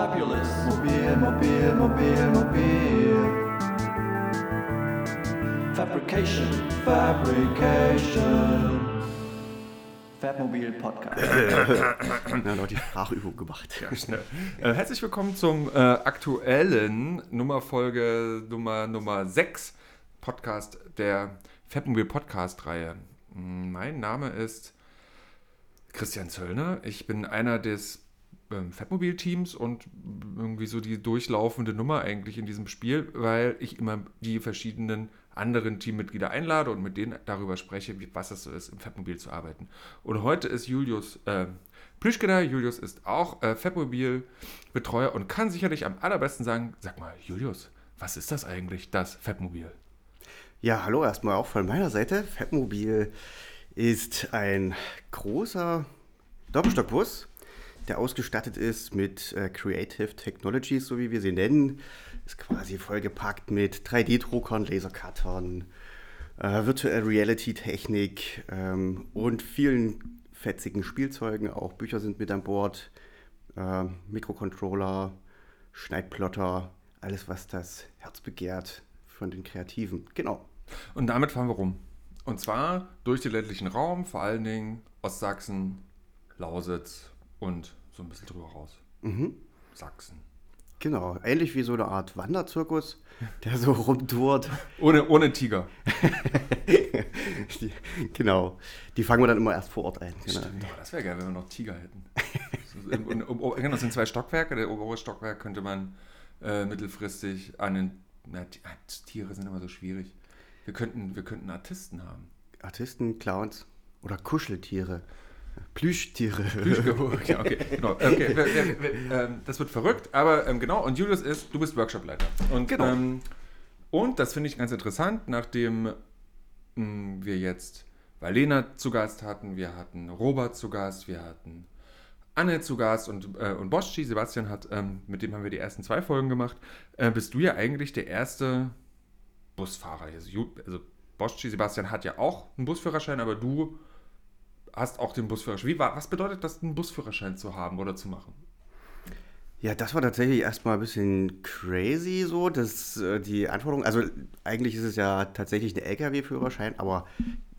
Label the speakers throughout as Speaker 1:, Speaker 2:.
Speaker 1: Fabulous. Mobil, mobil, mobil, mobil. Fabrication, Fabrication. Fabmobil Podcast.
Speaker 2: Ja, noch die Sprachübung gemacht.
Speaker 3: Ja, schnell. Äh, herzlich willkommen zum äh, aktuellen Nummerfolge Nummer, Nummer 6 Podcast der Fabmobil Podcast Reihe. Mein Name ist Christian Zöllner. Ich bin einer des ähm, Fatmobil-Teams und irgendwie so die durchlaufende Nummer eigentlich in diesem Spiel, weil ich immer die verschiedenen anderen Teammitglieder einlade und mit denen darüber spreche, wie, was es so ist, im Fatmobil zu arbeiten. Und heute ist Julius äh, Plüschke da. Julius ist auch äh, Fatmobil-Betreuer und kann sicherlich am allerbesten sagen, sag mal, Julius, was ist das eigentlich, das Fatmobil?
Speaker 2: Ja, hallo erstmal auch von meiner Seite. Fatmobil ist ein großer Doppelstockbus, der ausgestattet ist mit äh, Creative Technologies, so wie wir sie nennen. Ist quasi vollgepackt mit 3D-Druckern, Lasercuttern, äh, Virtual Reality-Technik ähm, und vielen fetzigen Spielzeugen. Auch Bücher sind mit an Bord, äh, Mikrocontroller, Schneidplotter, alles, was das Herz begehrt von den Kreativen. Genau.
Speaker 3: Und damit fahren wir rum. Und zwar durch den ländlichen Raum, vor allen Dingen Ostsachsen, Lausitz und so ein bisschen drüber raus.
Speaker 2: Mhm.
Speaker 3: Sachsen.
Speaker 2: Genau, ähnlich wie so eine Art Wanderzirkus, der so rumtourt.
Speaker 3: Ohne, ohne Tiger.
Speaker 2: die, genau, die fangen wir dann immer erst vor Ort ein. Genau.
Speaker 3: Stimmt, aber das wäre geil, wenn wir noch Tiger hätten. Und, genau, das sind zwei Stockwerke. Der obere Stockwerk könnte man äh, mittelfristig an den. Na, die- ah, Tiere sind immer so schwierig. Wir könnten, wir könnten Artisten haben.
Speaker 2: Artisten, Clowns oder Kuscheltiere, Plüschtiere.
Speaker 3: okay, okay, genau. okay ähm, das wird verrückt, aber ähm, genau. Und Julius ist, du bist Workshopleiter. Und,
Speaker 2: Genau.
Speaker 3: ähm, und das finde ich ganz interessant, nachdem mh, wir jetzt Valena zu Gast hatten, wir hatten Robert zu Gast, wir hatten Anne zu Gast und, äh, und Boschi, Sebastian hat, ähm, mit dem haben wir die ersten zwei Folgen gemacht, äh, bist du ja eigentlich der erste Busfahrer. Also, also Boschi, Sebastian hat ja auch einen Busführerschein, aber du hast auch den Busführerschein. Wie war, was bedeutet das, einen Busführerschein zu haben oder zu machen?
Speaker 2: Ja, das war tatsächlich erstmal ein bisschen crazy so, dass äh, die Anforderungen, also eigentlich ist es ja tatsächlich ein LKW-Führerschein, aber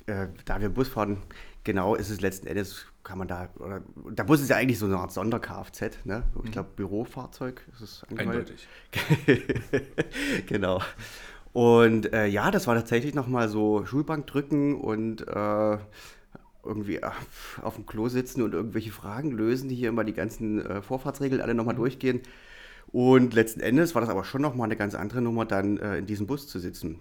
Speaker 2: äh, da wir Bus fahren, genau ist es letzten Endes, kann man da, oder, der Bus ist ja eigentlich so eine Art Sonder-Kfz, ne? Ich glaube, Bürofahrzeug ist es angemeldet.
Speaker 3: Eindeutig.
Speaker 2: genau. Und äh, ja, das war tatsächlich nochmal so Schulbank drücken und äh, irgendwie äh, auf dem Klo sitzen und irgendwelche Fragen lösen, die hier immer die ganzen äh, Vorfahrtsregeln alle nochmal durchgehen. Und letzten Endes war das aber schon nochmal eine ganz andere Nummer, dann äh, in diesem Bus zu sitzen.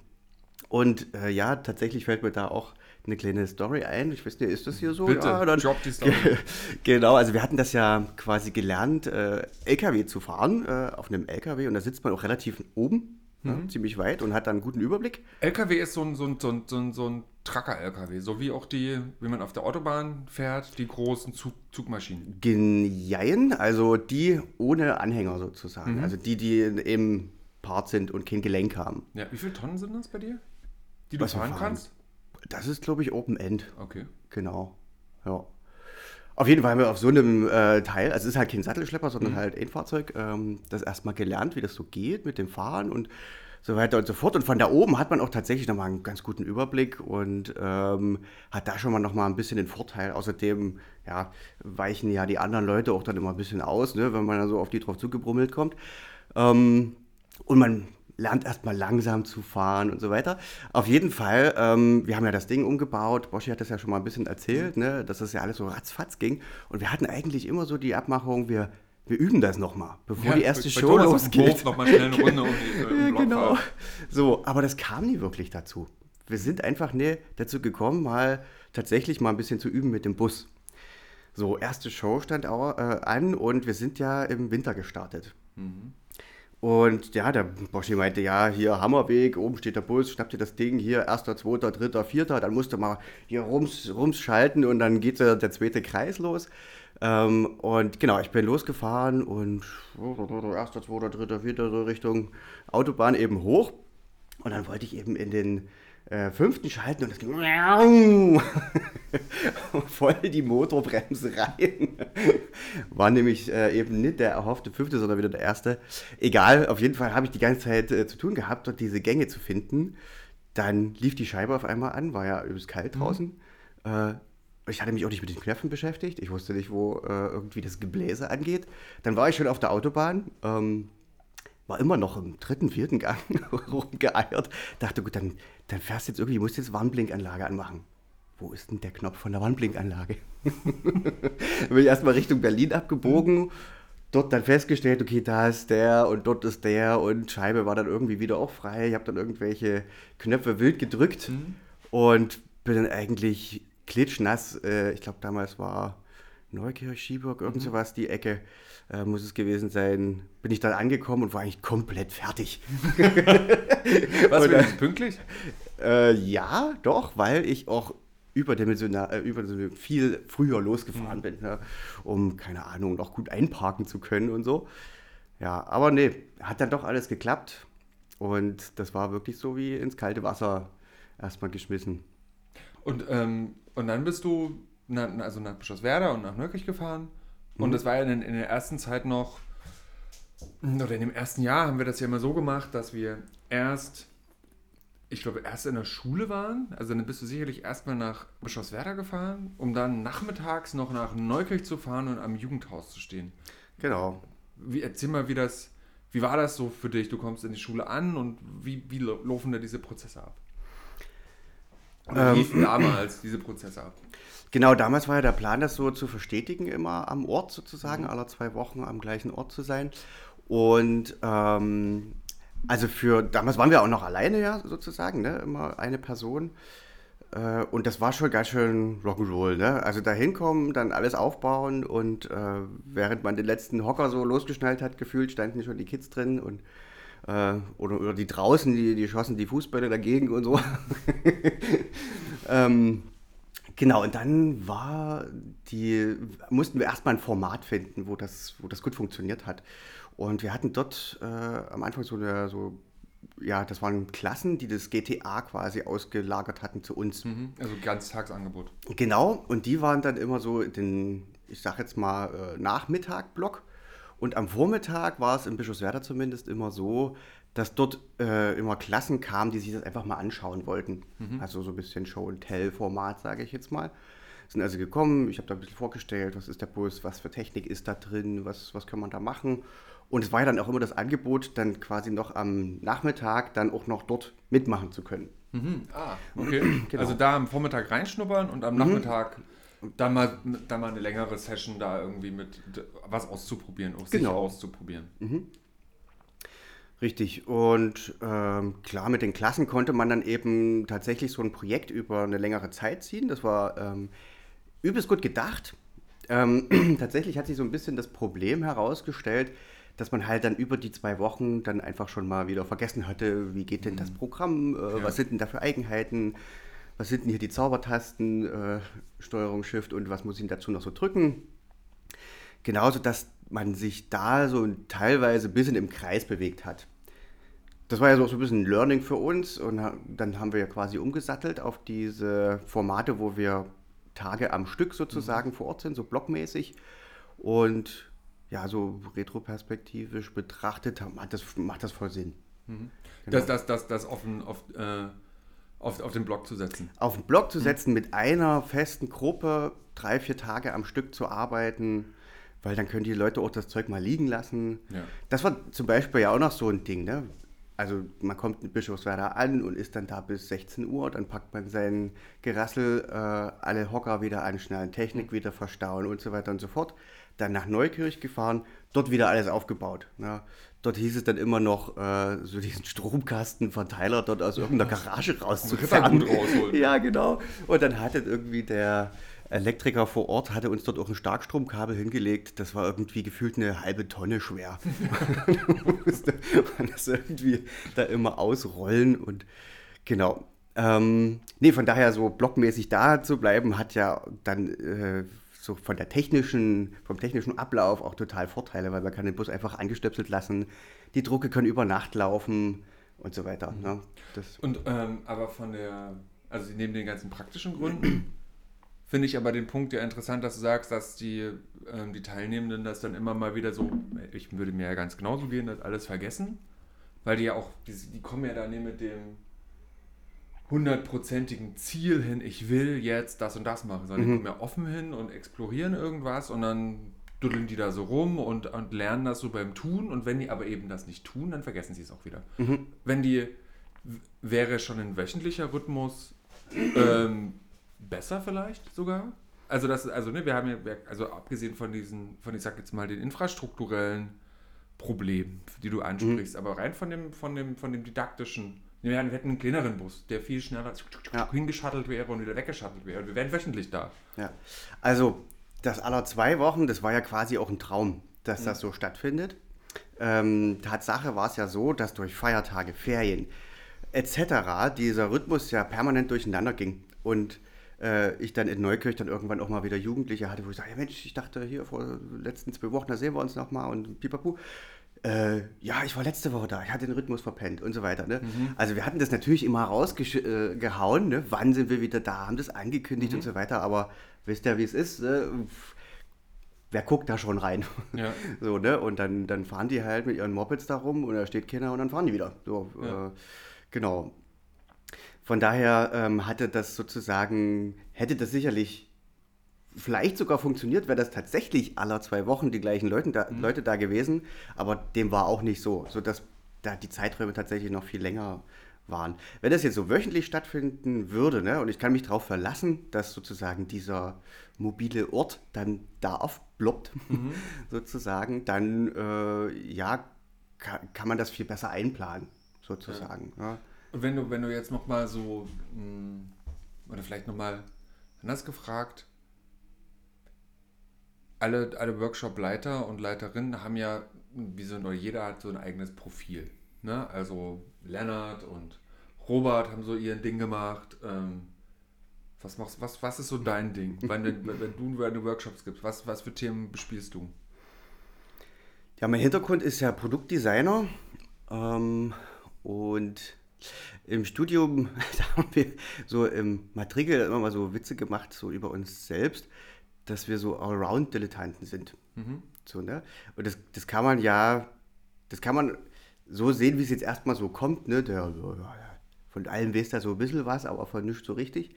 Speaker 2: Und äh, ja, tatsächlich fällt mir da auch eine kleine Story ein. Ich weiß nicht, ist das hier so?
Speaker 3: Bitte,
Speaker 2: ja, dann,
Speaker 3: drop die Story.
Speaker 2: genau, also wir hatten das ja quasi gelernt, äh, LKW zu fahren, äh, auf einem LKW. Und da sitzt man auch relativ oben,
Speaker 3: Mhm.
Speaker 2: ja, ziemlich weit und hat dann einen guten Überblick.
Speaker 3: LKW ist so ein, so ein, so ein, so ein, so ein Tracker-LKW, so wie auch die, wie man auf der Autobahn fährt, die großen Zug, Zugmaschinen.
Speaker 2: Genjein, also die ohne Anhänger sozusagen.
Speaker 3: Mhm.
Speaker 2: Also die, die im Part sind und kein Gelenk haben.
Speaker 3: Ja, wie viele Tonnen sind das bei dir? Die du
Speaker 2: Was
Speaker 3: fahren
Speaker 2: fahren?
Speaker 3: kannst?
Speaker 2: Das ist, glaube ich, Open End.
Speaker 3: Okay.
Speaker 2: Genau. Ja. Auf jeden Fall haben wir auf so einem äh, Teil, also es ist halt kein Sattelschlepper,
Speaker 3: Mhm.
Speaker 2: sondern halt ein Fahrzeug, ähm, das erstmal gelernt, wie das so geht mit dem Fahren und so weiter und so fort. Und von da oben hat man auch tatsächlich nochmal einen ganz guten Überblick und ähm, hat da schon mal nochmal ein bisschen den Vorteil. Außerdem ja, weichen ja die anderen Leute auch dann immer ein bisschen aus, ne, wenn man dann so auf die drauf zugebrummelt kommt. Ähm, und man lernt erstmal langsam zu fahren und so weiter. Auf jeden Fall, ähm, wir haben ja das Ding umgebaut. Boschi hat das ja schon mal ein bisschen erzählt, ne, dass das ja alles so ratzfatz ging. Und wir hatten eigentlich immer so die Abmachung, wir, wir üben das nochmal, bevor die erste Show losgeht.
Speaker 3: Hof noch mal schnell eine Runde um die, äh, um
Speaker 2: genau. So, aber das kam nie wirklich dazu. Wir sind einfach ne, dazu gekommen, mal tatsächlich mal ein bisschen zu üben mit dem Bus. So, erste Show stand auch, äh, an und wir sind ja im Winter gestartet. Und ja, der Boschi meinte, ja, hier Hammerweg, oben steht der Bus, schnapp dir das Ding, hier erster, zweiter, dritter, vierter, dann musst du mal hier rums, rums schalten und dann geht der, der zweite Kreis los. Ähm, und genau, ich bin losgefahren und erster, zweiter, dritter, vierter, so Richtung Autobahn eben hoch. Und dann wollte ich eben in den äh, fünften schalten und es ging voll die Motorbremse rein. War nämlich äh, eben nicht der erhoffte fünfte, sondern wieder der erste. Egal, auf jeden Fall habe ich die ganze Zeit äh, zu tun gehabt, dort diese Gänge zu finden. Dann lief die Scheibe auf einmal an, war ja übelst kalt draußen. Äh, ich hatte mich auch nicht mit den Knöpfen beschäftigt. Ich wusste nicht, wo äh, irgendwie das Gebläse angeht. Dann war ich schon auf der Autobahn. Ähm, war immer noch im dritten, vierten Gang rumgeeiert. Dachte, gut, dann, dann fährst du jetzt irgendwie, musst jetzt Warnblinkanlage anmachen. Wo ist denn der Knopf von der Warnblinkanlage? dann bin ich erstmal Richtung Berlin abgebogen. Dort dann festgestellt, okay, da ist der und dort ist der und Scheibe war dann irgendwie wieder auch frei. Ich habe dann irgendwelche Knöpfe wild gedrückt und bin dann eigentlich klitschnass. Äh, ich glaube, damals war Neukirch, Schieburg, irgend sowas, die Ecke äh, muss es gewesen sein. Bin ich dann angekommen und war eigentlich komplett fertig.
Speaker 3: Was,
Speaker 2: Oder-
Speaker 3: wenigstens pünktlich?
Speaker 2: Äh, ja, doch, weil ich auch überdimensional, äh, überdimensional viel früher losgefahren bin, ne, um, keine Ahnung, noch gut einparken zu können und so. Ja, aber nee, hat dann doch alles geklappt. Und das war wirklich so wie ins kalte Wasser erstmal geschmissen.
Speaker 3: Und, ähm, und dann bist du na, also nach Bischofswerda und nach Nürkirch gefahren. Und das war ja in, in der ersten Zeit noch, oder in dem ersten Jahr haben wir das ja immer so gemacht, dass wir erst, ich glaube, erst in der Schule waren. Also dann bist du sicherlich erstmal nach Bischofswerda gefahren, um dann nachmittags noch nach Neukirch zu fahren und am Jugendhaus zu stehen.
Speaker 2: Genau.
Speaker 3: Wie, erzähl mal, wie das, wie war das so für dich? Du kommst in die Schule an und wie, wie laufen da diese Prozesse ab? Oder
Speaker 2: Ähm,
Speaker 3: liefen damals diese Prozesse ab?
Speaker 2: Genau, damals war ja der Plan, das so zu verstetigen, immer am Ort sozusagen, alle zwei Wochen am gleichen Ort zu sein. Und ähm, also für, damals waren wir auch noch alleine ja sozusagen, ne? immer eine Person. Äh, und das war schon ganz schön Rock'n'Roll, ne? Also da hinkommen, dann alles aufbauen und äh, während man den letzten Hocker so losgeschnallt hat, gefühlt, standen schon die Kids drin und äh, oder, oder die draußen, die, die schossen die Fußbälle dagegen und so. ähm, Genau, und dann war die, mussten wir erstmal ein Format finden, wo das, wo das gut funktioniert hat. Und wir hatten dort äh, am Anfang so eine, so, ja, das waren Klassen, die das GTA quasi ausgelagert hatten zu uns.
Speaker 3: Mhm. Also Ganztagsangebot.
Speaker 2: Genau, und die waren dann immer so den, ich sag jetzt mal, äh, Nachmittag-Block. Und am Vormittag war es in Bischofswerda zumindest immer so, dass dort äh, immer Klassen kamen, die sich das einfach mal anschauen wollten. Also so ein bisschen Show-and-Tell-Format, sage ich jetzt mal. Sind also gekommen, ich habe da ein bisschen vorgestellt, was ist der Bus, was für Technik ist da drin, was, was kann man da machen. Und es war ja dann auch immer das Angebot, dann quasi noch am Nachmittag dann auch noch dort mitmachen zu können.
Speaker 3: Mhm. Ah, okay.
Speaker 2: Genau.
Speaker 3: Also da am Vormittag reinschnuppern und am Nachmittag dann mal, dann mal eine längere Session da irgendwie mit was auszuprobieren, auch sich
Speaker 2: Genau.
Speaker 3: auszuprobieren.
Speaker 2: Richtig. Und ähm, klar, mit den Klassen konnte man dann eben tatsächlich so ein Projekt über eine längere Zeit ziehen. Das war ähm, übelst gut gedacht. Ähm, tatsächlich hat sich so ein bisschen das Problem herausgestellt, dass man halt dann über die zwei Wochen dann einfach schon mal wieder vergessen hatte, wie geht denn das Programm, äh, was sind denn da für Eigenheiten, was sind denn hier die Zaubertasten, äh, Steuerung, Shift und was muss ich denn dazu noch so drücken. Genauso, dass man sich da so teilweise ein bisschen im Kreis bewegt hat. Das war ja so ein bisschen ein Learning für uns und dann haben wir ja quasi umgesattelt auf diese Formate, wo wir Tage am Stück sozusagen vor Ort sind, so blockmäßig. Und ja, so retroperspektivisch betrachtet hat das, macht das voll Sinn. Genau.
Speaker 3: Das, das, das, das auf, den, auf, äh, auf, auf den Blog zu setzen.
Speaker 2: Auf einen Blog zu setzen, mit einer festen Gruppe drei, vier Tage am Stück zu arbeiten, weil dann können die Leute auch das Zeug mal liegen lassen.
Speaker 3: Ja.
Speaker 2: Das war zum Beispiel ja auch noch so ein Ding, ne? Also man kommt in Bischofswerda an und ist dann da bis 16 Uhr, dann packt man sein Gerassel, äh, alle Hocker wieder anschnallen, Technik wieder verstauen und so weiter und so fort. Dann nach Neukirch gefahren, dort wieder alles aufgebaut. Ne? Dort hieß es dann immer noch, äh, so diesen Stromkastenverteiler dort aus irgendeiner Garage
Speaker 3: rausholen.
Speaker 2: Ja, genau. Und dann hatte irgendwie der Elektriker vor Ort, hatte uns dort auch ein Starkstromkabel hingelegt. Das war irgendwie gefühlt eine halbe Tonne schwer. musste man das irgendwie da immer ausrollen und genau. Ähm, nee, von daher so blockmäßig da zu bleiben, hat ja dann äh, so von der technischen, vom technischen Ablauf auch total Vorteile, weil man kann den Bus einfach angestöpselt lassen, die Drucke können über Nacht laufen und so weiter. Ne? Das,
Speaker 3: Und ähm, aber von der, also neben den ganzen praktischen Gründen, finde ich aber den Punkt ja interessant, dass du sagst, dass die, ähm, die Teilnehmenden das dann immer mal wieder so, ich würde mir ja ganz genauso gehen, das alles vergessen, weil die ja auch, die, die kommen ja da nicht mit dem hundertprozentigen Ziel hin, ich will jetzt das und das machen, sondern die kommen ja offen hin und explorieren irgendwas und dann duddeln die da so rum und, und lernen das so beim Tun und wenn die aber eben das nicht tun, dann vergessen sie es auch wieder. Wenn die, wäre schon ein wöchentlicher Rhythmus ähm, besser vielleicht sogar? Also das, also ne, wir haben ja, also abgesehen von diesen, von ich sag jetzt mal den infrastrukturellen Problemen, die du ansprichst, aber rein von dem, von dem, von dem didaktischen, wir hätten wir hätten einen kleineren Bus, der viel schneller
Speaker 2: Ja.
Speaker 3: hingeschattelt wäre und wieder weggeschattelt wäre. Und wir wären wöchentlich da.
Speaker 2: Ja, also das aller zwei Wochen, das war ja quasi auch ein Traum, dass das so stattfindet. Ähm, Tatsache war es ja so, dass durch Feiertage, Ferien etc. dieser Rhythmus ja permanent durcheinander ging. Und äh, ich dann in Neukirch dann irgendwann auch mal wieder Jugendliche hatte, wo ich sage, ja Mensch, ich dachte hier vor den letzten zwei Wochen, da sehen wir uns nochmal und pipapu. Äh, ja, ich war letzte Woche da, ich hatte den Rhythmus verpennt und so weiter. Ne? Also wir hatten das natürlich immer rausgehauen, äh, ne? wann sind wir wieder da, haben das angekündigt und so weiter, aber wisst ihr, wie es ist? Pff, Wer guckt da schon rein?
Speaker 3: Ja.
Speaker 2: So, ne? Und dann, dann fahren die halt mit ihren Mopeds da rum und da steht keiner und dann fahren die wieder. So,
Speaker 3: Ja.
Speaker 2: äh, genau. Von daher ähm, hatte das sozusagen, hätte das sicherlich vielleicht sogar funktioniert, wäre das tatsächlich aller zwei Wochen die gleichen Leute da, Leute da gewesen, aber dem war auch nicht so, sodass da die Zeiträume tatsächlich noch viel länger waren. Wenn das jetzt so wöchentlich stattfinden würde, ne, und ich kann mich darauf verlassen, dass sozusagen dieser mobile Ort dann da aufploppt, sozusagen, dann äh, ja, kann, kann man das viel besser einplanen, sozusagen. Ja.
Speaker 3: Und wenn du, wenn du jetzt nochmal so, mh, oder vielleicht nochmal anders gefragt, alle, alle Workshop-Leiter und Leiterinnen haben ja, wie so, oder jeder hat so ein eigenes Profil. Ne? Also Lennart und Robert haben so ihren Ding gemacht. Ähm, was, machst, was, was ist so dein Ding, wenn, du- wenn du deine Workshops gibst? Was, was für Themen bespielst du?
Speaker 2: Ja, mein Hintergrund ist ja Produktdesigner ähm, und im Studium da haben wir so im Matrikel immer mal so Witze gemacht, so über uns selbst, dass wir so Allround-Dilettanten sind. So, ne? Und das, das kann man ja, das kann man so sehen, wie es jetzt erstmal so kommt, ne? Der, so, ja, ja, von allem weiß da so ein bisschen was, aber von nichts so richtig.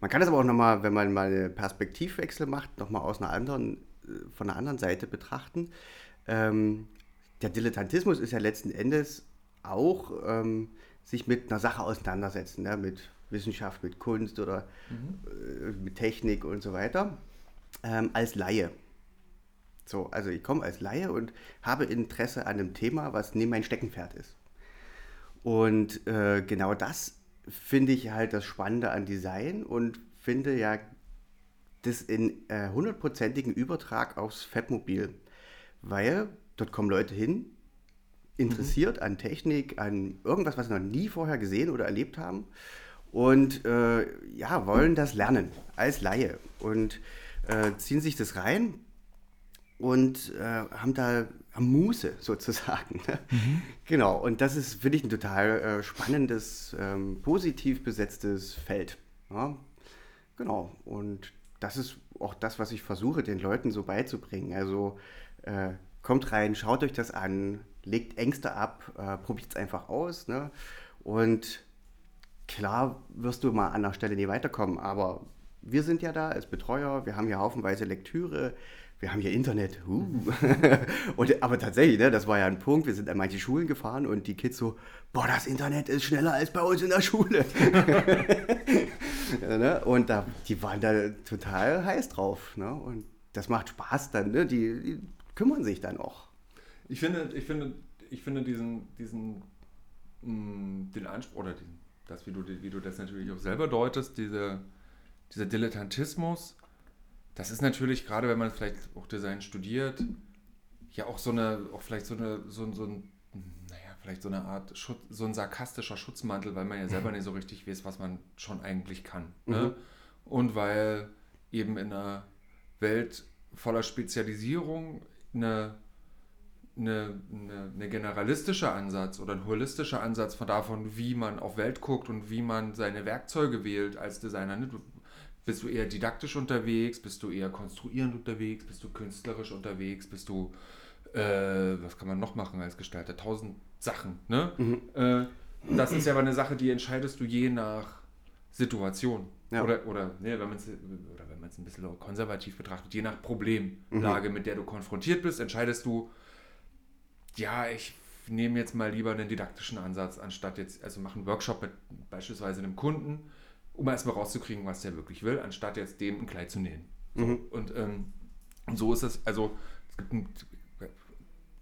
Speaker 2: Man kann das aber auch nochmal, wenn man mal einen Perspektivwechsel macht, nochmal aus einer anderen, äh, von einer anderen Seite betrachten. Ähm, der Dilettantismus ist ja letzten Endes auch ähm, sich mit einer Sache auseinandersetzen, ne? mit Wissenschaft, mit Kunst oder äh, mit Technik und so weiter, ähm, als Laie. So, also ich komme als Laie und habe Interesse an einem Thema, was neben mein Steckenpferd ist. Und äh, genau das finde ich halt das Spannende an Design und finde ja das in äh, hundertprozentigen Übertrag aufs Fabmobil, weil dort kommen Leute hin, interessiert an Technik, an irgendwas, was sie noch nie vorher gesehen oder erlebt haben und äh, ja, wollen das lernen als Laie und äh, ziehen sich das rein und äh, haben da Muße sozusagen. ne? Genau, und das ist, finde ich, ein total äh, spannendes, ähm, positiv besetztes Feld. Ja? Genau, und das ist auch das, was ich versuche, den Leuten so beizubringen. Also äh, kommt rein, schaut euch das an, legt Ängste ab, äh, probiert es einfach aus. Ne? Und klar wirst du mal an der Stelle nie weiterkommen, aber wir sind ja da als Betreuer, wir haben hier haufenweise Lektüre, wir haben hier Internet. Uh. und, aber tatsächlich, ne, das war ja ein Punkt, wir sind an manche Schulen gefahren und die Kids so, boah, das Internet ist schneller als bei uns in der Schule. ja, ne? Und da, die waren da total heiß drauf. Ne? Und das macht Spaß dann, ne? die, die kümmern sich dann auch.
Speaker 3: Ich finde, ich finde, ich finde diesen, diesen, mh, den Anspruch, oder diesen, das, wie du, wie du das natürlich auch selber deutest, diese, dieser Dilettantismus, das ist natürlich, gerade wenn man vielleicht auch Design studiert, ja auch so eine, auch vielleicht so eine, so, so ein, naja, vielleicht so eine Art, Schutz, so ein sarkastischer Schutzmantel, weil man ja selber nicht so richtig weiß, was man schon eigentlich kann. Ne? Und weil eben in einer Welt voller Spezialisierung eine eine, eine, eine generalistischer Ansatz oder ein holistischer Ansatz von davon, wie man auf Welt guckt und wie man seine Werkzeuge wählt als Designer. Ne? Du, bist du eher didaktisch unterwegs? Bist du eher konstruierend unterwegs? Bist du künstlerisch unterwegs? Bist du, äh, was kann man noch machen als Gestalter? Tausend Sachen. Ne? Äh, das ist ja aber eine Sache, die entscheidest du je nach Situation.
Speaker 2: Ja.
Speaker 3: Oder, oder, ne, wenn man es oder wenn man es ein bisschen konservativ betrachtet, je nach Problemlage, mit der du konfrontiert bist, entscheidest du, ja, ich nehme jetzt mal lieber einen didaktischen Ansatz, anstatt jetzt, also mache einen Workshop mit beispielsweise einem Kunden, um erstmal rauszukriegen, was der wirklich will, anstatt jetzt dem ein Kleid zu nähen. So. Und, ähm, so ist es, also es gibt ein,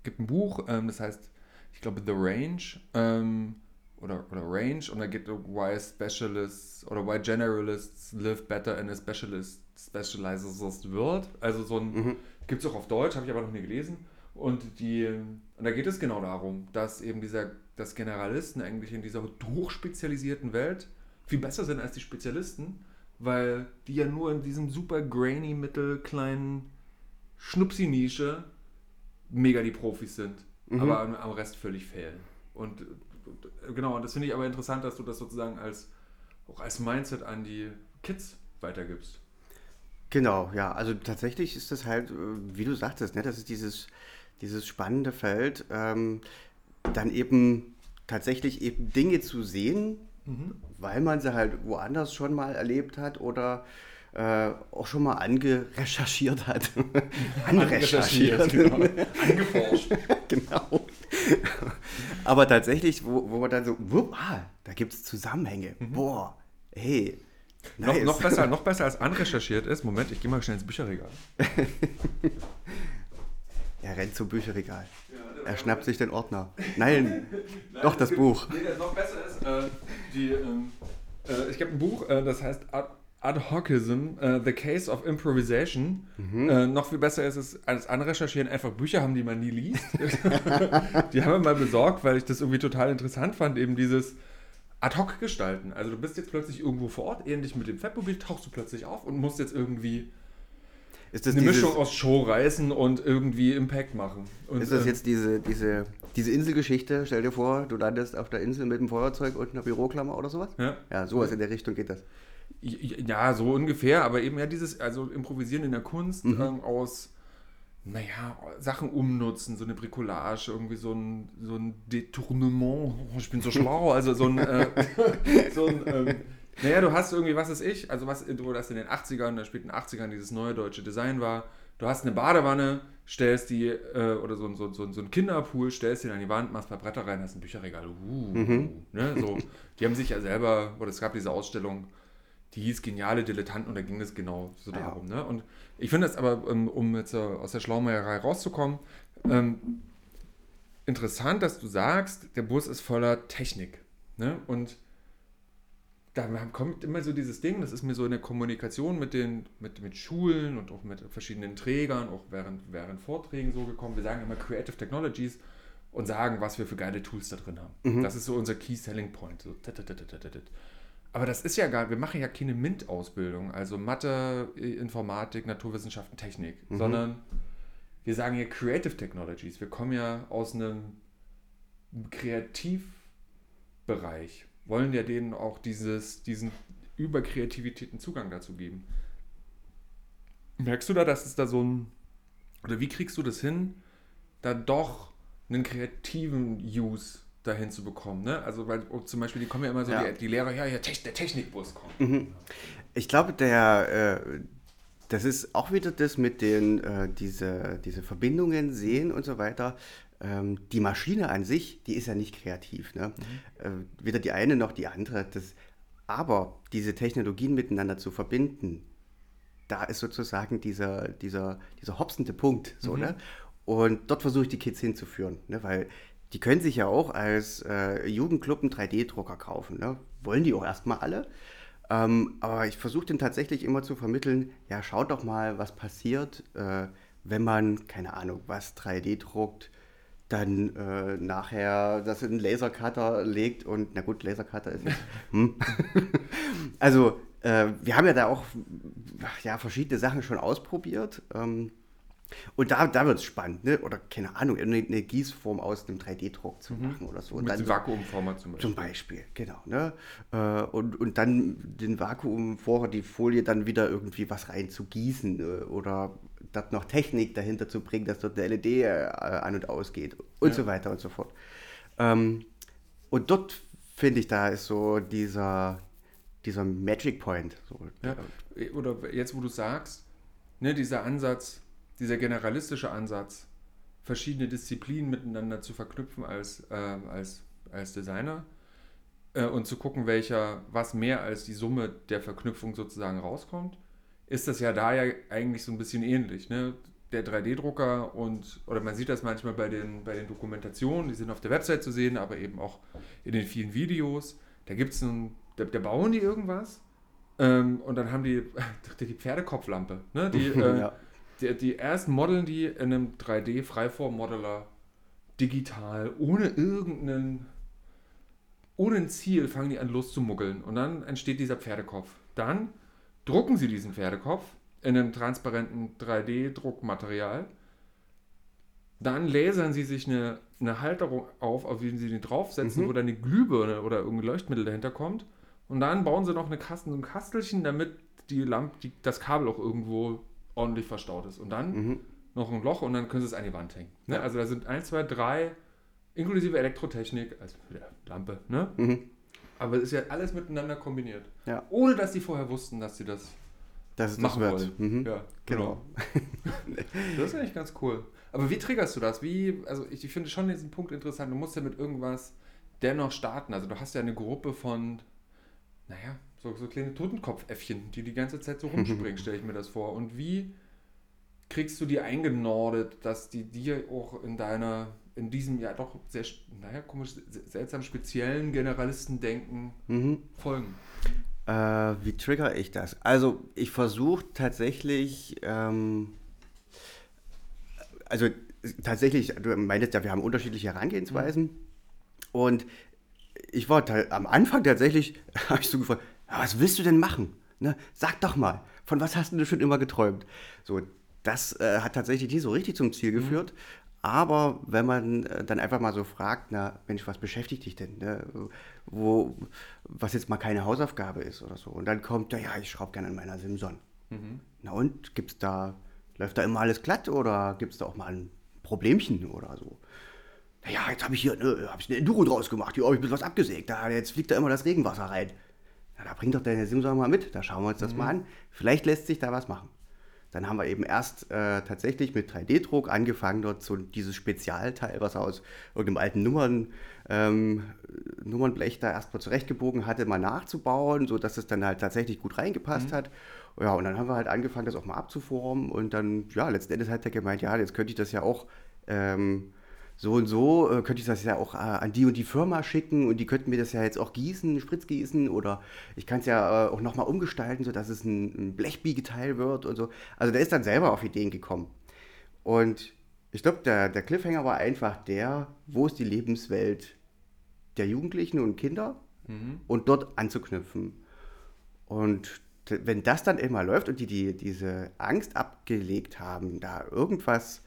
Speaker 3: gibt ein Buch, ähm, das heißt, ich glaube, The Range ähm, oder, oder Range und da geht es Why Specialists oder Why Generalists Live Better in a Specialist Specializes World. Also so ein, gibt es auch auf Deutsch, habe ich aber noch nie gelesen. Und, die, und da geht es genau darum, dass eben dieser, dass Generalisten eigentlich in dieser hochspezialisierten Welt viel besser sind als die Spezialisten, weil die ja nur in diesem super grainy, mittelkleinen Schnupsi-Nische mega die Profis sind, aber am, am Rest völlig fehlen. Und genau, und das finde ich aber interessant, dass du das sozusagen als auch als Mindset an die Kids weitergibst.
Speaker 2: Genau, ja, also tatsächlich ist das halt, äh, wie du sagtest, ne, das ist dieses, dieses spannende Feld, ähm, dann eben tatsächlich eben Dinge zu sehen, weil man sie halt woanders schon mal erlebt hat oder äh, auch schon mal angerecherchiert hat. anrecherchiert.
Speaker 3: genau. Angeforscht.
Speaker 2: genau. Aber tatsächlich, wo, wo man dann so, wupp, ah, da gibt es Zusammenhänge. Boah, hey.
Speaker 3: Noch,
Speaker 2: nice.
Speaker 3: noch, besser, noch besser als anrecherchiert ist, Moment, ich gehe mal schnell ins Bücherregal.
Speaker 2: Er rennt zum Bücherregal. Er schnappt sich den Ordner. Nein, doch das Buch.
Speaker 3: Nee, das noch besser ist, äh, die, ähm, äh, ich habe ein Buch, äh, das heißt Ad, Ad Hocism, äh, The Case of Improvisation. Äh, noch viel besser ist es als anrecherchieren, einfach Bücher haben, die man nie liest. die haben wir mal besorgt, weil ich das irgendwie total interessant fand, eben dieses ad-hoc gestalten. Also du bist jetzt plötzlich irgendwo vor Ort, ähnlich mit dem Fettmobil, tauchst du plötzlich auf und musst jetzt irgendwie
Speaker 2: Ist das,
Speaker 3: eine
Speaker 2: dieses,
Speaker 3: Mischung aus Show reißen und irgendwie Impact machen. Und,
Speaker 2: ist das
Speaker 3: äh,
Speaker 2: jetzt diese, diese, diese Inselgeschichte? Stell dir vor, du landest auf der Insel mit einem Feuerzeug und einer Büroklammer oder sowas?
Speaker 3: Ja.
Speaker 2: Ja, sowas in der Richtung geht das.
Speaker 3: Ja, so ungefähr, aber eben ja dieses, also Improvisieren in der Kunst ähm, aus, naja, Sachen umnutzen, so eine Bricolage, irgendwie so ein, so ein Detournement, oh, ich bin so schlau, also so ein, äh, so ein ähm, naja, du hast irgendwie, was ist ich, also was, wo das in den 80ern, in den späten 80ern dieses neue deutsche Design war, du hast eine Badewanne, stellst die, äh, oder so, ein- so, so, so ein Kinderpool, stellst den an die Wand, machst ein paar Bretter rein, hast ein Bücherregal, uh, ne, so, die haben sich ja selber, oder es gab diese Ausstellung, die hieß Geniale Dilettanten und da ging es genau so
Speaker 2: Ah ja.
Speaker 3: darum. Ne? Und ich finde es aber, ähm, um jetzt äh, aus der Schlaumeierei rauszukommen, ähm, interessant, dass du sagst, der Bus ist voller Technik. Ne? Und da kommt immer so dieses Ding, das ist mir so in der Kommunikation mit den mit, mit Schulen und auch mit verschiedenen Trägern, auch während, während Vorträgen so gekommen. Wir sagen immer Creative Technologies und sagen, was wir für geile Tools da drin haben. Das ist so unser Key Selling Point. So. Aber das ist ja gar, wir machen ja keine MINT-Ausbildung, also Mathe, Informatik, Naturwissenschaften, Technik, sondern wir sagen ja Creative Technologies. Wir kommen ja aus einem Kreativbereich, wollen ja denen auch dieses, diesen über Kreativitäten Zugang dazu geben. Merkst du da, dass es da so ein, oder wie kriegst du das hin, da doch einen kreativen Use dahin zu bekommen, ne? Also, weil zum Beispiel, die kommen ja immer so,
Speaker 2: Ja.
Speaker 3: Die, die Lehrer, ja, ja, der Technikbus kommt.
Speaker 2: Ich glaube, der, äh, das ist auch wieder das mit den, äh, diese, diese Verbindungen sehen und so weiter. Ähm, die Maschine an sich, die ist ja nicht kreativ. Ne? Äh, weder die eine noch die andere. Das, aber diese Technologien miteinander zu verbinden, da ist sozusagen dieser, dieser, dieser hopsende Punkt. So, ne? Und dort versuche ich die Kids hinzuführen, ne? weil die können sich ja auch als äh, Jugendclub einen 3D-Drucker kaufen. Ne? Wollen die auch erstmal alle. Ähm, aber ich versuche denen tatsächlich immer zu vermitteln, ja, schaut doch mal, was passiert, äh, wenn man, keine Ahnung, was 3D druckt, dann äh, nachher das in einen Lasercutter legt und, na gut, Lasercutter ist jetzt, hm. Also, äh, wir haben ja da auch ja, verschiedene Sachen schon ausprobiert. Ähm, Und da, da wird es spannend, ne? oder keine Ahnung, eine, eine Gießform aus einem 3D-Druck zu machen oder so. Und
Speaker 3: Mit
Speaker 2: dann
Speaker 3: Vakuumformer zum Beispiel.
Speaker 2: Zum Beispiel, genau. Ne? Äh, Und, und dann den Vakuum vorher die Folie dann wieder irgendwie was rein zu gießen äh, oder dort noch Technik dahinter zu bringen, dass dort eine LED äh, an und ausgeht und
Speaker 3: Ja.
Speaker 2: so weiter und so fort. Ähm, und dort finde ich, da ist so dieser, dieser Magic Point. So,
Speaker 3: Ja. Oder jetzt, wo du sagst, ne, dieser Ansatz, dieser generalistische Ansatz, verschiedene Disziplinen miteinander zu verknüpfen als, äh, als, als Designer äh, und zu gucken, welcher, was mehr als die Summe der Verknüpfung sozusagen rauskommt, ist das ja da ja eigentlich so ein bisschen ähnlich. Ne? Der 3D-Drucker und, oder man sieht das manchmal bei den, bei den Dokumentationen, die sind auf der Website zu sehen, aber eben auch in den vielen Videos. Da gibt es einen, da, da bauen die irgendwas ähm, und dann haben die die Pferdekopflampe. Ne? Die, äh,
Speaker 2: Ja.
Speaker 3: die, die ersten modeln die in einem 3D-Freiform-Modeler digital, ohne irgendeinen, ohne ein Ziel, fangen die an loszumuggeln. Und dann entsteht dieser Pferdekopf. Dann drucken sie diesen Pferdekopf in einem transparenten 3D-Druckmaterial. Dann lasern sie sich eine, eine Halterung auf, auf die sie den draufsetzen,
Speaker 2: Mhm.
Speaker 3: wo dann eine Glühbirne oder irgendein Leuchtmittel dahinter kommt. Und dann bauen sie noch eine Kasten, ein Kastelchen, damit die Lampe, die, das Kabel auch irgendwo ordentlich verstaut ist. Und dann
Speaker 2: Mhm.
Speaker 3: noch ein Loch und dann können sie es an die Wand hängen. Ne? Also da sind 1, 2, 3, inklusive Elektrotechnik, also ja, Lampe, ne?
Speaker 2: Mhm.
Speaker 3: Aber es ist ja alles miteinander kombiniert.
Speaker 2: Ja.
Speaker 3: Ohne dass die vorher wussten, dass sie das
Speaker 2: Das ist
Speaker 3: machen
Speaker 2: das
Speaker 3: wollen.
Speaker 2: wird. Mhm.
Speaker 3: Ja,
Speaker 2: Genau.
Speaker 3: Das ist eigentlich ganz cool. Aber wie triggerst du das? Wie, also ich, ich finde schon diesen Punkt interessant. Du musst ja mit irgendwas dennoch starten. Also du hast ja eine Gruppe von, naja, so, so kleine Totenkopfäffchen, die die ganze Zeit so rumspringen, stelle ich mir das vor. Und wie kriegst du die eingenordet, dass die dir auch in deiner, in diesem ja doch sehr, naja, komisch, se- seltsam speziellen Generalistendenken
Speaker 2: Mhm.
Speaker 3: folgen?
Speaker 2: Äh, wie trigger ich das? Also ich versuche tatsächlich, ähm, also tatsächlich, du meintest ja, wir haben unterschiedliche Herangehensweisen und ich war am Anfang tatsächlich, habe ich so gefragt, "Ja, was willst du denn machen? Ne? Sag doch mal, von was hast du denn schon immer geträumt? So, das äh, hat tatsächlich nie so richtig zum Ziel geführt. Aber wenn man äh, dann einfach mal so fragt, na Mensch, was beschäftigt dich denn? Ne? Wo, was jetzt mal keine Hausaufgabe ist oder so. Und dann kommt, ja, ja, ich schraube gerne an meiner Simson. Na und, gibt's da, läuft da immer alles glatt oder gibt es da auch mal ein Problemchen oder so? Naja, jetzt habe ich hier ne, hab ich eine Enduro draus gemacht, hier habe ich ein bisschen was abgesägt, da, jetzt fliegt da immer das Regenwasser rein. Na, da bring doch deine Simson mal mit, da schauen wir uns das mal an. Vielleicht lässt sich da was machen. Dann haben wir eben erst äh, tatsächlich mit 3D-Druck angefangen, dort so dieses Spezialteil, was er aus irgendeinem alten Nummern, ähm, Nummernblech da erstmal zurechtgebogen hatte, mal nachzubauen, sodass es dann halt tatsächlich gut reingepasst hat. Ja, und dann haben wir halt angefangen, das auch mal abzuformen und dann, ja, letzten Endes hat er gemeint, ja, jetzt könnte ich das ja auch ähm, so und so, äh, könnte ich das ja auch äh, an die und die Firma schicken und die könnten mir das ja jetzt auch gießen, spritzgießen oder ich kann es ja äh, auch nochmal umgestalten, sodass es ein, ein Blechbiegeteil wird und so. Also der ist dann selber auf Ideen gekommen. Und ich glaube, der, der Cliffhanger war einfach der, wo ist die Lebenswelt der Jugendlichen und Kinder und dort anzuknüpfen. Und wenn das dann immer läuft und die, die diese Angst abgelegt haben, da irgendwas,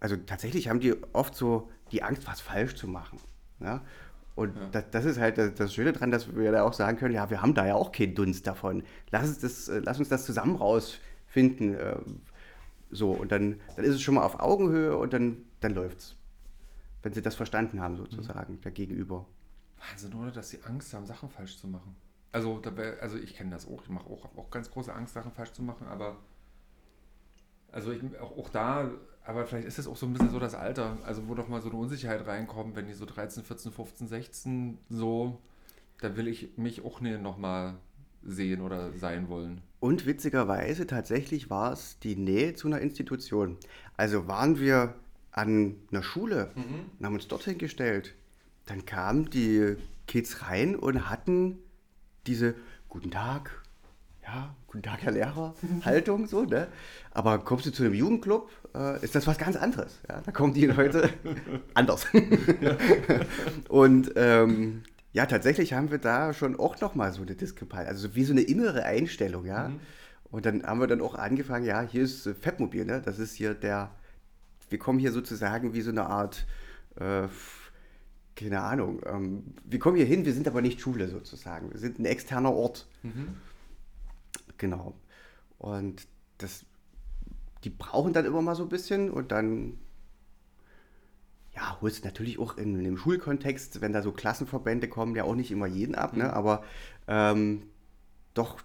Speaker 2: also tatsächlich haben die oft so die Angst, was falsch zu machen. Ja? Und Das, das ist halt das, das Schöne daran, dass wir da auch sagen können, ja, wir haben da ja auch keinen Dunst davon. Lass uns das, äh, lass uns das zusammen rausfinden. äh, So, und dann, dann ist es schon mal auf Augenhöhe und dann, dann läuft's. Wenn sie das verstanden haben, sozusagen, der Gegenüber.
Speaker 3: Wahnsinn, oder? Dass sie Angst haben, Sachen falsch zu machen. Also, da wär, also ich kenne das auch. Ich mache auch, auch ganz große Angst, Sachen falsch zu machen, aber also ich, auch, auch da, aber vielleicht ist es auch so ein bisschen so das Alter, also wo doch mal so eine Unsicherheit reinkommt, wenn die so 13, 14, 15, 16 so, da will ich mich auch nicht nochmal sehen oder sein wollen.
Speaker 2: Und witzigerweise tatsächlich war es die Nähe zu einer Institution. Also waren wir an einer Schule und haben uns dorthin gestellt. Dann kamen die Kids rein und hatten diese Guten Tag, ja, guten Tag, Herr Lehrer, Haltung, so, ne? Aber kommst du zu einem Jugendclub, äh, ist das was ganz anderes. Ja? Da kommen die Leute anders. und ähm, ja, tatsächlich haben wir da schon auch nochmal so eine Diskrepanz, also wie so eine innere Einstellung, ja. Und dann haben wir dann auch angefangen, ja, hier ist äh, Fettmobil, ne? Das ist hier der, wir kommen hier sozusagen wie so eine Art, äh, keine Ahnung, ähm, wir kommen hier hin, wir sind aber nicht Schule sozusagen. Wir sind ein externer Ort. Genau. Und das, die brauchen dann immer mal so ein bisschen und dann, ja, holst du natürlich auch in, dem Schulkontext, wenn da so Klassenverbände kommen, ja auch nicht immer jeden ab, ne? aber ähm, doch,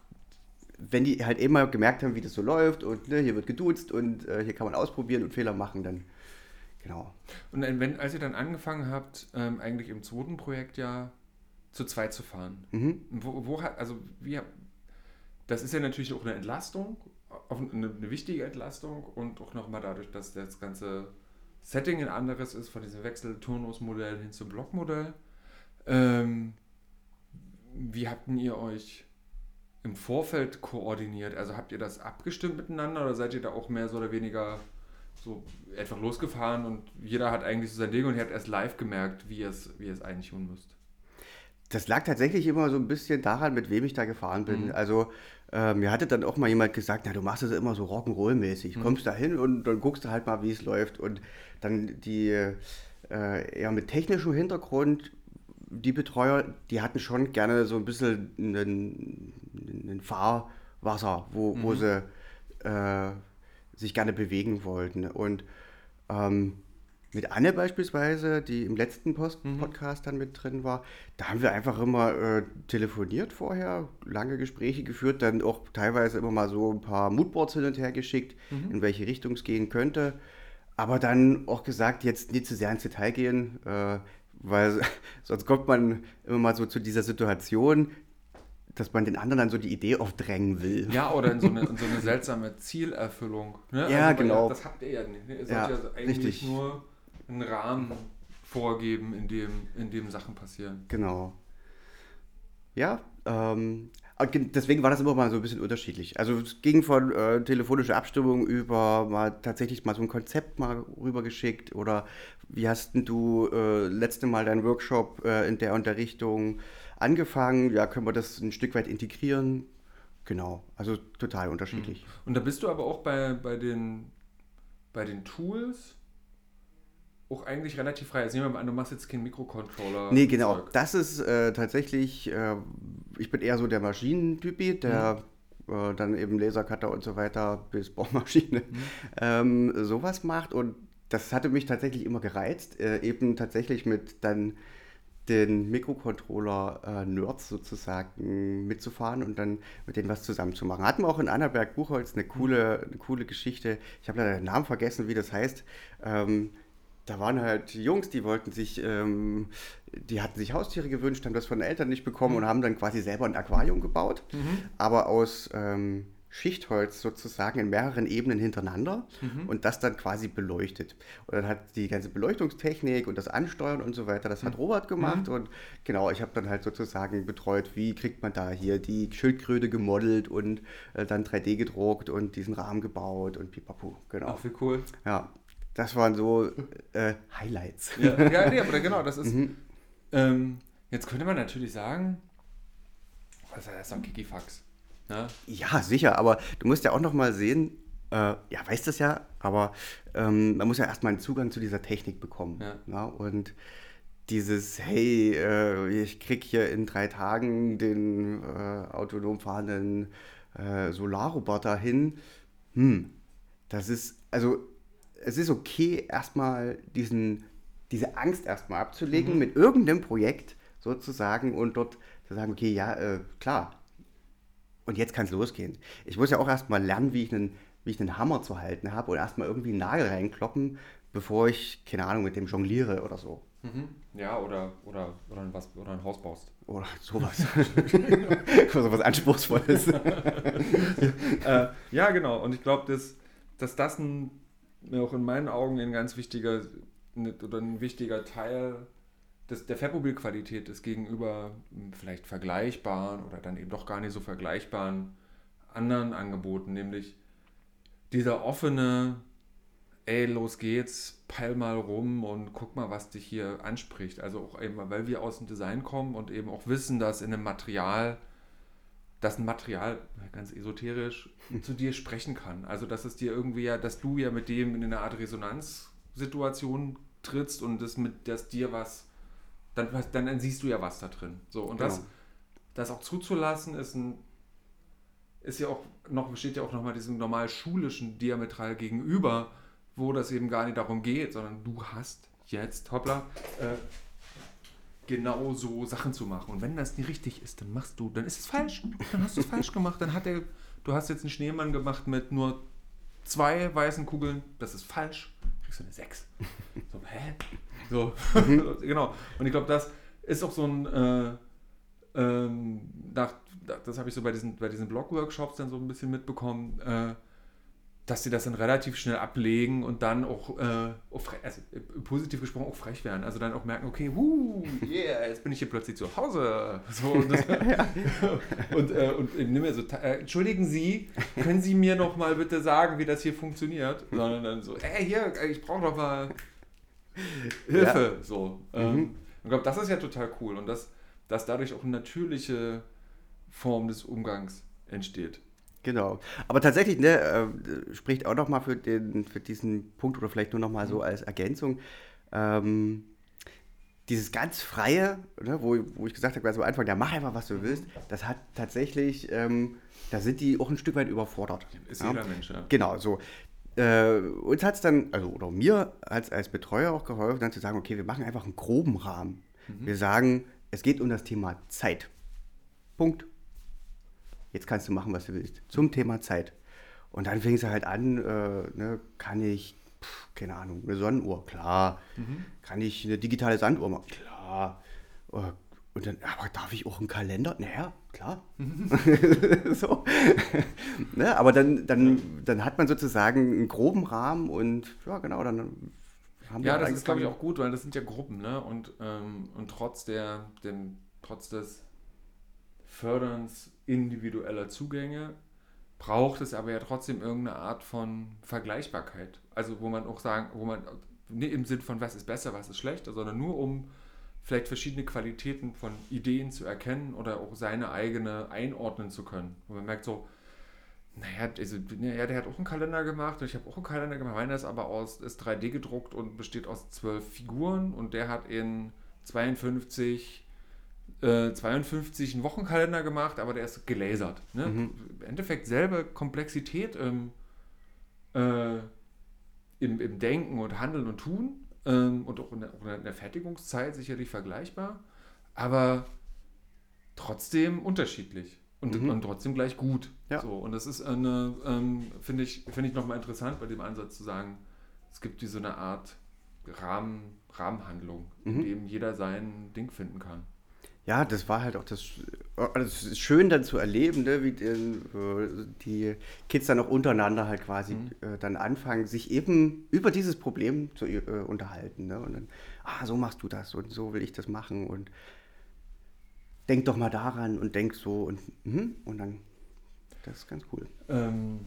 Speaker 2: wenn die halt eben mal gemerkt haben, wie das so läuft und ne, hier wird geduzt und äh, hier kann man ausprobieren und Fehler machen, dann, genau.
Speaker 3: Und wenn, als ihr dann angefangen habt, ähm, eigentlich im zweiten Projekt ja zu zweit zu fahren,
Speaker 2: Mhm.
Speaker 3: wo, wo hat, also wie, das ist ja natürlich auch eine Entlastung, auch eine, wichtige Entlastung und auch nochmal dadurch, dass das ganze Setting ein anderes ist, von diesem Wechsel-Turnusmodell hin zum Blockmodell. Ähm, wie habt ihr euch im Vorfeld koordiniert? Also habt ihr das abgestimmt miteinander oder seid ihr da auch mehr so oder weniger so einfach losgefahren und jeder hat eigentlich so sein Ding und ihr habt erst live gemerkt, wie ihr es, wie ihr es eigentlich tun müsst?
Speaker 2: Das lag tatsächlich immer so ein bisschen daran, mit wem ich da gefahren bin.
Speaker 3: Mhm.
Speaker 2: Also äh, mir hatte dann auch mal jemand gesagt, na, du machst das immer so Rock'n'Roll-mäßig.
Speaker 3: Mhm.
Speaker 2: Kommst da hin und dann guckst du halt mal, wie es läuft. Und dann die äh, eher mit technischem Hintergrund, die Betreuer, die hatten schon gerne so ein bisschen einen, einen Fahrwasser, wo, wo
Speaker 3: Mhm.
Speaker 2: sie äh, sich gerne bewegen wollten. Und ähm, mit Anne beispielsweise, die im letzten Post
Speaker 3: Mhm.
Speaker 2: Podcast dann mit drin war, da haben wir einfach immer äh, telefoniert vorher, lange Gespräche geführt, dann auch teilweise immer mal so ein paar Moodboards hin und her geschickt,
Speaker 3: Mhm.
Speaker 2: in welche Richtung es gehen könnte. Aber dann auch gesagt, jetzt nicht zu sehr ins Detail gehen, äh, weil sonst kommt man immer mal so zu dieser Situation, dass man den anderen dann so die Idee aufdrängen will.
Speaker 3: Ja, oder in so eine, in so eine seltsame Zielerfüllung. Ne?
Speaker 2: Ja,
Speaker 3: weil
Speaker 2: genau.
Speaker 3: Das habt ihr ja nicht. ne? Ihr
Speaker 2: Ja,
Speaker 3: sollt ja eigentlich
Speaker 2: richtig.
Speaker 3: nur einen Rahmen vorgeben, in dem, in dem Sachen passieren.
Speaker 2: Genau. Ja, ähm, ge- deswegen war das immer mal so ein bisschen unterschiedlich. Also es ging von äh, telefonischer Abstimmung über mal tatsächlich mal so ein Konzept mal rübergeschickt oder wie hast denn du äh, letzte Mal deinen Workshop äh, in der und der Richtung angefangen? Ja, können wir das ein Stück weit integrieren? Genau, also total unterschiedlich.
Speaker 3: Und da bist du aber auch bei, bei, den, bei den Tools auch eigentlich relativ frei. Also nehmen wir mal an, du machst jetzt keinen Mikrocontroller.
Speaker 2: Nee, genau.
Speaker 3: Zeug.
Speaker 2: Das ist äh, tatsächlich, äh, ich bin eher so der Maschinentypi, der äh, dann eben Lasercutter und so weiter bis Bohrmaschine ähm, sowas macht. Und das hatte mich tatsächlich immer gereizt, äh, eben tatsächlich mit dann den Mikrocontroller-Nerds sozusagen mitzufahren und dann mit denen was zusammenzumachen. Hatten wir auch in Annaberg-Buchholz eine coole, eine coole Geschichte. Ich habe leider den Namen vergessen, wie das heißt. Ähm, da waren halt Jungs, die wollten sich, ähm, die hatten sich Haustiere gewünscht, haben das von den Eltern nicht bekommen und haben dann quasi selber ein Aquarium gebaut, aber aus ähm, Schichtholz sozusagen in mehreren Ebenen hintereinander und das dann quasi beleuchtet. Und dann hat die ganze Beleuchtungstechnik und das Ansteuern und so weiter, das hat Robert gemacht und genau, ich habe dann halt sozusagen betreut, wie kriegt man da hier die Schildkröte gemodelt und äh, dann 3D gedruckt und diesen Rahmen gebaut und pipapo, genau.
Speaker 3: Ach, wie cool.
Speaker 2: Ja, das waren so äh, Highlights.
Speaker 3: Ja, ja nee, aber genau, das ist.
Speaker 2: Mhm.
Speaker 3: Ähm, jetzt könnte man natürlich sagen, das ist doch Kikifax. Ne?
Speaker 2: Ja, sicher, aber du musst ja auch noch mal sehen, äh, ja, weißt das ja, aber ähm, man muss ja erstmal einen Zugang zu dieser Technik bekommen.
Speaker 3: Ja.
Speaker 2: Ja, und dieses, hey, äh, ich krieg hier in drei Tagen den äh, autonom fahrenden äh, Solarroboter hin, hm, das ist, also es ist okay, erstmal diesen, diese Angst erstmal abzulegen mit irgendeinem Projekt sozusagen und dort zu sagen, okay, ja, äh, klar, und jetzt kann es losgehen. Ich muss ja auch erstmal lernen, wie ich einen, wie ich einen Hammer zu halten habe und erstmal irgendwie einen Nagel reinkloppen, bevor ich, keine Ahnung, mit dem jongliere oder so.
Speaker 3: Mhm. Ja, oder, oder, oder, ein was, oder ein Haus baust.
Speaker 2: Oder sowas. so was Anspruchsvolles.
Speaker 3: äh, ja, genau. Und ich glaube, dass, dass das ein, auch in meinen Augen ein ganz wichtiger ne, oder ein wichtiger Teil des, der Fabmobil-Qualität ist gegenüber m, vielleicht vergleichbaren oder dann eben doch gar nicht so vergleichbaren anderen Angeboten, nämlich dieser offene, ey, los geht's, peil mal rum und guck mal, was dich hier anspricht. Also auch eben, weil wir aus dem Design kommen und eben auch wissen, dass in einem Material dass ein Material, ganz esoterisch, zu dir sprechen kann. Also dass es dir irgendwie ja, dass du ja mit dem in eine Art Resonanzsituation trittst und das mit, dass dir was, dann, dann, dann siehst du ja was da drin. So, und das,
Speaker 2: Genau.
Speaker 3: das auch zuzulassen, ist ein ist ja auch noch, besteht ja auch nochmal diesem normal schulischen Diametral gegenüber, wo das eben gar nicht darum geht, sondern du hast jetzt, hoppla, äh, genau so Sachen zu machen. Und wenn das nicht richtig ist, dann machst du, dann ist es falsch. Dann hast du es falsch gemacht. Dann hat der, du hast jetzt einen Schneemann gemacht mit nur zwei weißen Kugeln, das ist falsch. Kriegst du eine 6. So, hä? So, genau. Und ich glaube, das ist auch so ein, äh, ähm, nach, das habe ich so bei diesen, bei diesen Blog-Workshops dann so ein bisschen mitbekommen, äh, dass sie das dann relativ schnell ablegen und dann auch, äh, auch also äh, positiv gesprochen auch frech werden. Also dann auch merken, okay, wuh, yeah, jetzt bin ich hier plötzlich zu Hause. So, und, das, und, äh, und nehme mir so, äh, entschuldigen Sie, können Sie mir noch mal bitte sagen, wie das hier funktioniert? Sondern dann so, ey, hier, ich brauche noch mal Hilfe. So. Ähm, ich glaube, das ist ja total cool und dass, dass dadurch auch eine natürliche Form des Umgangs entsteht.
Speaker 2: Genau. Aber tatsächlich, ne, äh, spricht auch nochmal für, den, für diesen Punkt oder vielleicht nur nochmal so als Ergänzung. Ähm, dieses ganz Freie, ne, wo, wo ich gesagt habe, ganz am Anfang, ja, mach einfach, was du willst, das hat tatsächlich, ähm, da sind die auch ein Stück weit überfordert.
Speaker 3: Ist
Speaker 2: Ja.
Speaker 3: jeder Mensch, ja.
Speaker 2: Genau, so. Äh, uns hat es dann, also oder mir als, als Betreuer auch geholfen, dann zu sagen, okay, wir machen einfach einen groben Rahmen. Wir sagen, es geht um das Thema Zeit. Punkt. Jetzt kannst du machen, was du willst. Zum Thema Zeit. Und dann fing es halt an, äh, ne, kann ich, pf, keine Ahnung, eine Sonnenuhr, klar. Kann ich eine digitale Sanduhr machen, klar. Äh, Und dann, aber darf ich auch einen Kalender? Naja, klar. so. ne, aber dann, dann, dann hat man sozusagen einen groben Rahmen und ja, genau, dann haben
Speaker 3: Ja,
Speaker 2: wir
Speaker 3: das ist, glaube ich, auch gut, weil das sind ja Gruppen, ne? Und, ähm, und trotz der, dem, trotz des Förderns individueller Zugänge braucht es aber ja trotzdem irgendeine Art von Vergleichbarkeit. Also wo man auch sagen, wo man nicht im Sinn von was ist besser, was ist schlechter, sondern nur um vielleicht verschiedene Qualitäten von Ideen zu erkennen oder auch seine eigene einordnen zu können. Wo man merkt so, naja, also, ja, der hat auch einen Kalender gemacht und ich habe auch einen Kalender gemacht. Meiner ist aber aus, ist 3D gedruckt und besteht aus zwölf Figuren und der hat in 52, äh, 52 einen Wochenkalender gemacht, aber der ist gelasert. Ne?
Speaker 2: Mhm.
Speaker 3: Im Endeffekt selbe Komplexität im, äh, im, im Denken und Handeln und Tun ähm, und auch in der, in der Fertigungszeit sicherlich vergleichbar, aber trotzdem unterschiedlich und,
Speaker 2: Mhm.
Speaker 3: und trotzdem gleich gut.
Speaker 2: Ja.
Speaker 3: So, und das ist eine, ähm, finde ich, finde ich nochmal interessant bei dem Ansatz zu sagen, es gibt diese eine Art Rahmen, Rahmenhandlung, in
Speaker 2: Mhm.
Speaker 3: dem jeder sein Ding finden kann.
Speaker 2: Ja, das war halt auch das, also es ist schön dann zu erleben, ne, wie die, äh, die Kids dann auch untereinander halt quasi
Speaker 3: Mhm.
Speaker 2: äh, dann anfangen, sich eben über dieses Problem zu äh, unterhalten. Ne? Und dann, ah, so machst du das und so will ich das machen und denk doch mal daran und denk so und, mhm, und dann, das ist ganz cool.
Speaker 3: Ähm,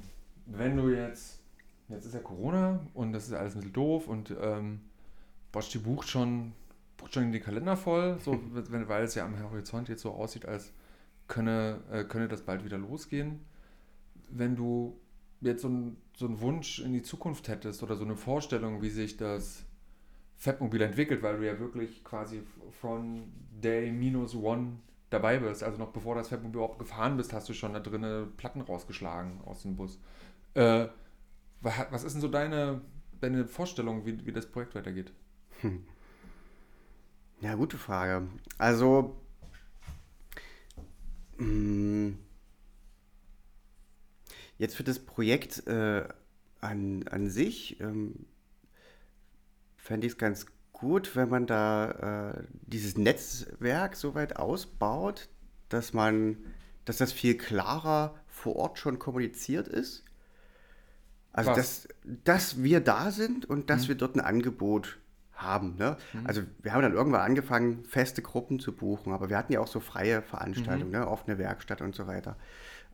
Speaker 3: wenn du jetzt, jetzt ist ja Corona und das ist alles ein bisschen doof und ähm, Bosch, die bucht schon, schon den Kalender voll, so, wenn, weil es ja am Horizont jetzt so aussieht, als könne, äh, könne das bald wieder losgehen. Wenn du jetzt so, ein, so einen Wunsch in die Zukunft hättest oder so eine Vorstellung, wie sich das Fettmobil entwickelt, weil du ja wirklich quasi von Day minus one dabei bist. Also noch bevor das Fettmobil überhaupt gefahren bist, hast du schon da drinnen Platten rausgeschlagen aus dem Bus. Äh, wa- was ist denn so deine, deine Vorstellung, wie, wie das Projekt weitergeht?
Speaker 2: Ja, gute Frage. Also, mh, jetzt für das Projekt äh, an, an sich ähm, fände ich es ganz gut, wenn man da äh, dieses Netzwerk so weit ausbaut, dass man, dass das viel klarer vor Ort schon kommuniziert ist. Also,
Speaker 3: Was?
Speaker 2: dass, dass wir da sind und dass wir dort ein Angebot haben. Ne? Also, wir haben dann irgendwann angefangen, feste Gruppen zu buchen, aber wir hatten ja auch so freie Veranstaltungen, ne? offene Werkstatt und so weiter.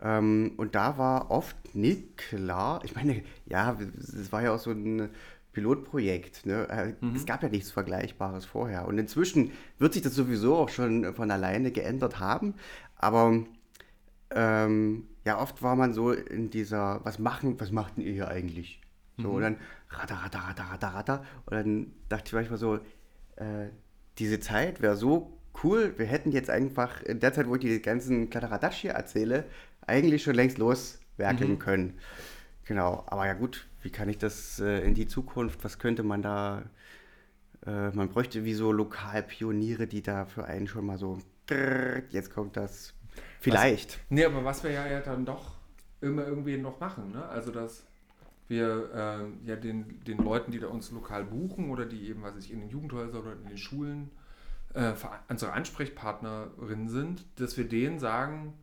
Speaker 2: Ähm, und da war oft nicht klar, ich meine, ja, es war ja auch so ein Pilotprojekt. Ne? Äh, Es gab ja nichts Vergleichbares vorher. Und inzwischen wird sich das sowieso auch schon von alleine geändert haben. Aber ähm, ja, oft war man so in dieser, was machen, was macht denn ihr hier eigentlich? So, und dann ratter, ratter, ratter, ratter, ratter. Und dann dachte ich manchmal so, äh, diese Zeit wäre so cool, wir hätten jetzt einfach in der Zeit, wo ich die ganzen Kladderadatsch hier erzähle, eigentlich schon längst loswerkeln können. Genau, aber ja gut, wie kann ich das äh, in die Zukunft, was könnte man da, äh, man bräuchte wie so Lokalpioniere, die da für einen schon mal so, jetzt kommt das, vielleicht.
Speaker 3: Nee, aber was wir ja, ja dann doch immer irgendwie noch machen, ne? Also dass wir äh, ja den, den Leuten, die da uns lokal buchen oder die eben, was weiß ich, in den Jugendhäusern oder in den Schulen äh, unsere Ansprechpartnerinnen sind, dass wir denen sagen,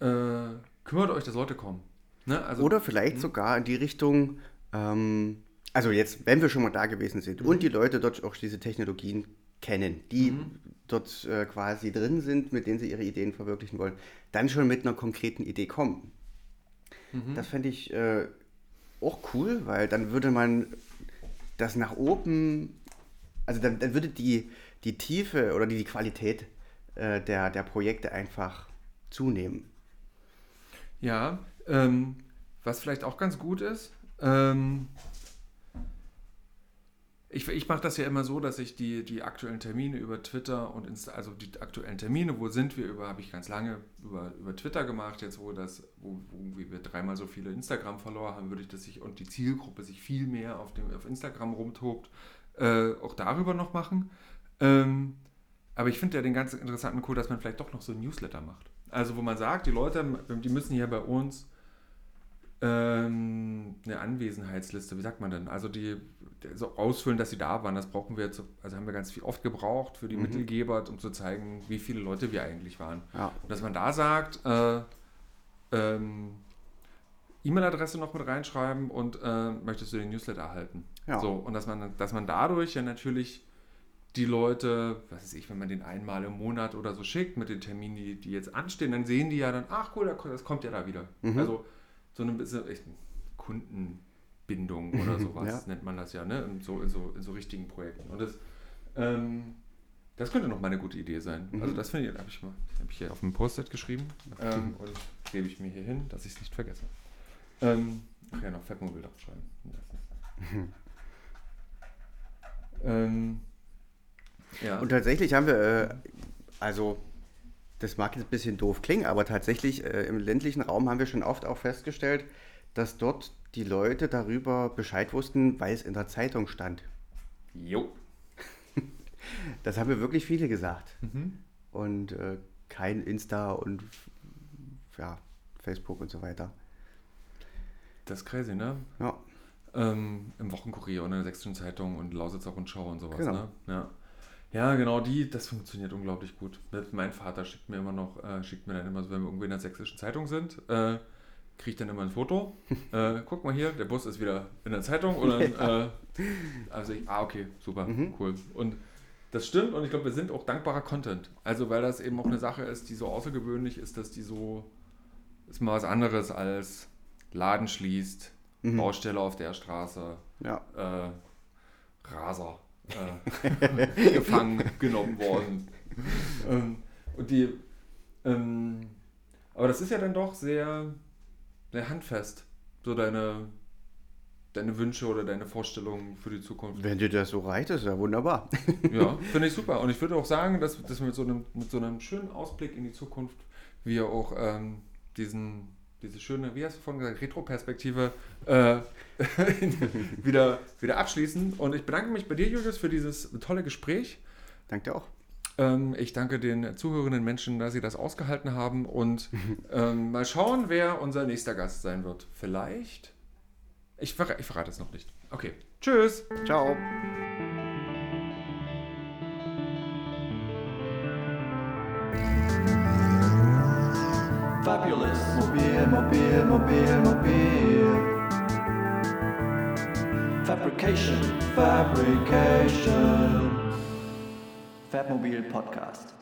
Speaker 3: äh, kümmert euch, dass Leute kommen. Ne? Also,
Speaker 2: Oder vielleicht sogar in die Richtung, ähm, also jetzt, wenn wir schon mal da gewesen sind und die Leute dort auch diese Technologien kennen, die dort äh, quasi drin sind, mit denen sie ihre Ideen verwirklichen wollen, dann schon mit einer konkreten Idee kommen. Das fände ich äh, auch cool, weil dann würde man das nach oben, also dann, dann würde die, die Tiefe oder die, die Qualität äh, der, der Projekte einfach zunehmen.
Speaker 3: Ja, ähm, was vielleicht auch ganz gut ist, ähm, ich, ich mache das ja immer so, dass ich die, die aktuellen Termine über Twitter und Insta, also die aktuellen Termine, wo sind wir über, habe ich ganz lange über, über Twitter gemacht, jetzt wo das, wo, wo wir dreimal so viele Instagram-Follower haben, würde ich das sich und die Zielgruppe sich viel mehr auf, dem, auf Instagram rumtobt, äh, auch darüber noch machen. Ähm, aber ich finde ja den ganz interessanten cool, dass man vielleicht doch noch so ein Newsletter macht. Also wo man sagt, die Leute, die müssen hier bei uns ähm, eine Anwesenheitsliste, wie sagt man denn? Also die, die so ausfüllen, dass sie da waren. Das brauchen wir jetzt, also haben wir ganz viel oft gebraucht für die Mittelgeber, um zu zeigen, wie viele Leute wir eigentlich waren.
Speaker 2: Ja.
Speaker 3: Und dass man da sagt, äh, ähm, E-Mail-Adresse noch mit reinschreiben und äh, möchtest du den Newsletter erhalten.
Speaker 2: Ja.
Speaker 3: So, und dass man, dass man dadurch ja natürlich die Leute, was weiß ich, wenn man den einmal im Monat oder so schickt mit den Terminen, die, die jetzt anstehen, dann sehen die ja dann, ach cool, das kommt ja da wieder.
Speaker 2: Mhm.
Speaker 3: Also so eine bisschen echt Kundenbindung oder sowas
Speaker 2: Ja.
Speaker 3: nennt man das ja, ne? In so, in so, in so richtigen Projekten. Und das, ähm, das könnte noch mal eine gute Idee sein.
Speaker 2: Mhm.
Speaker 3: Also das finde ich, habe ich mal, habe ich hier auf dem Post-it geschrieben ähm, und gebe ich mir hier hin, dass ich es nicht vergesse. Ähm, ach ja, noch Fettmobil draufschreiben. ähm, ja.
Speaker 2: Und tatsächlich haben wir, äh, also das mag jetzt ein bisschen doof klingen, aber tatsächlich äh, im ländlichen Raum haben wir schon oft auch festgestellt, dass dort die Leute darüber Bescheid wussten, weil es in der Zeitung stand.
Speaker 3: jo.
Speaker 2: Das haben wir wirklich viele gesagt.
Speaker 3: Mhm.
Speaker 2: Und äh, kein Insta und ja, Facebook und so weiter.
Speaker 3: Das ist crazy, ne?
Speaker 2: Ja,
Speaker 3: Ähm, Im Wochenkurier und in der Sächsischen Zeitung und Lausitzer Rundschau und sowas,
Speaker 2: Genau.
Speaker 3: ne? Ja. Ja, genau, die, das funktioniert unglaublich gut. Mein Vater schickt mir immer noch, äh, schickt mir dann immer so, wenn wir irgendwie in der Sächsischen Zeitung sind, äh, kriege ich dann immer ein Foto. äh, guck mal hier, der Bus ist wieder in der Zeitung und dann, äh, also ich, ah, okay, super,
Speaker 2: Mhm.
Speaker 3: cool. Und das stimmt und ich glaube, wir sind auch dankbarer Content. Also, weil das eben auch eine Sache ist, die so außergewöhnlich ist, dass die so, ist mal was anderes als Laden schließt,
Speaker 2: Mhm.
Speaker 3: Baustelle auf der Straße,
Speaker 2: ja.
Speaker 3: äh, Raser äh, gefangen genommen worden. ähm, und die, ähm, aber das ist ja dann doch sehr, sehr handfest, so deine, deine Wünsche oder deine Vorstellungen für die Zukunft.
Speaker 2: Wenn dir das so reicht, ist ja wunderbar.
Speaker 3: Ja, finde ich super. Und ich würde auch sagen, dass, dass wir mit so, einem, mit so einem schönen Ausblick in die Zukunft wir auch ähm, diesen, diese schöne, wie hast du vorhin gesagt, Retro-Perspektive äh, wieder, wieder abschließen. Und ich bedanke mich bei dir, Julius, für dieses tolle Gespräch.
Speaker 2: Danke auch.
Speaker 3: Ähm, ich danke den zuhörenden Menschen, dass sie das ausgehalten haben. Und ähm, mal schauen, wer unser nächster Gast sein wird. Vielleicht. Ich, verra ich verrate es noch nicht. Okay. Tschüss.
Speaker 2: Ciao.
Speaker 1: Fabulous. Mobil, mobil, mobil, mobil. Fabrication, fabrication. Fabmobil Podcast.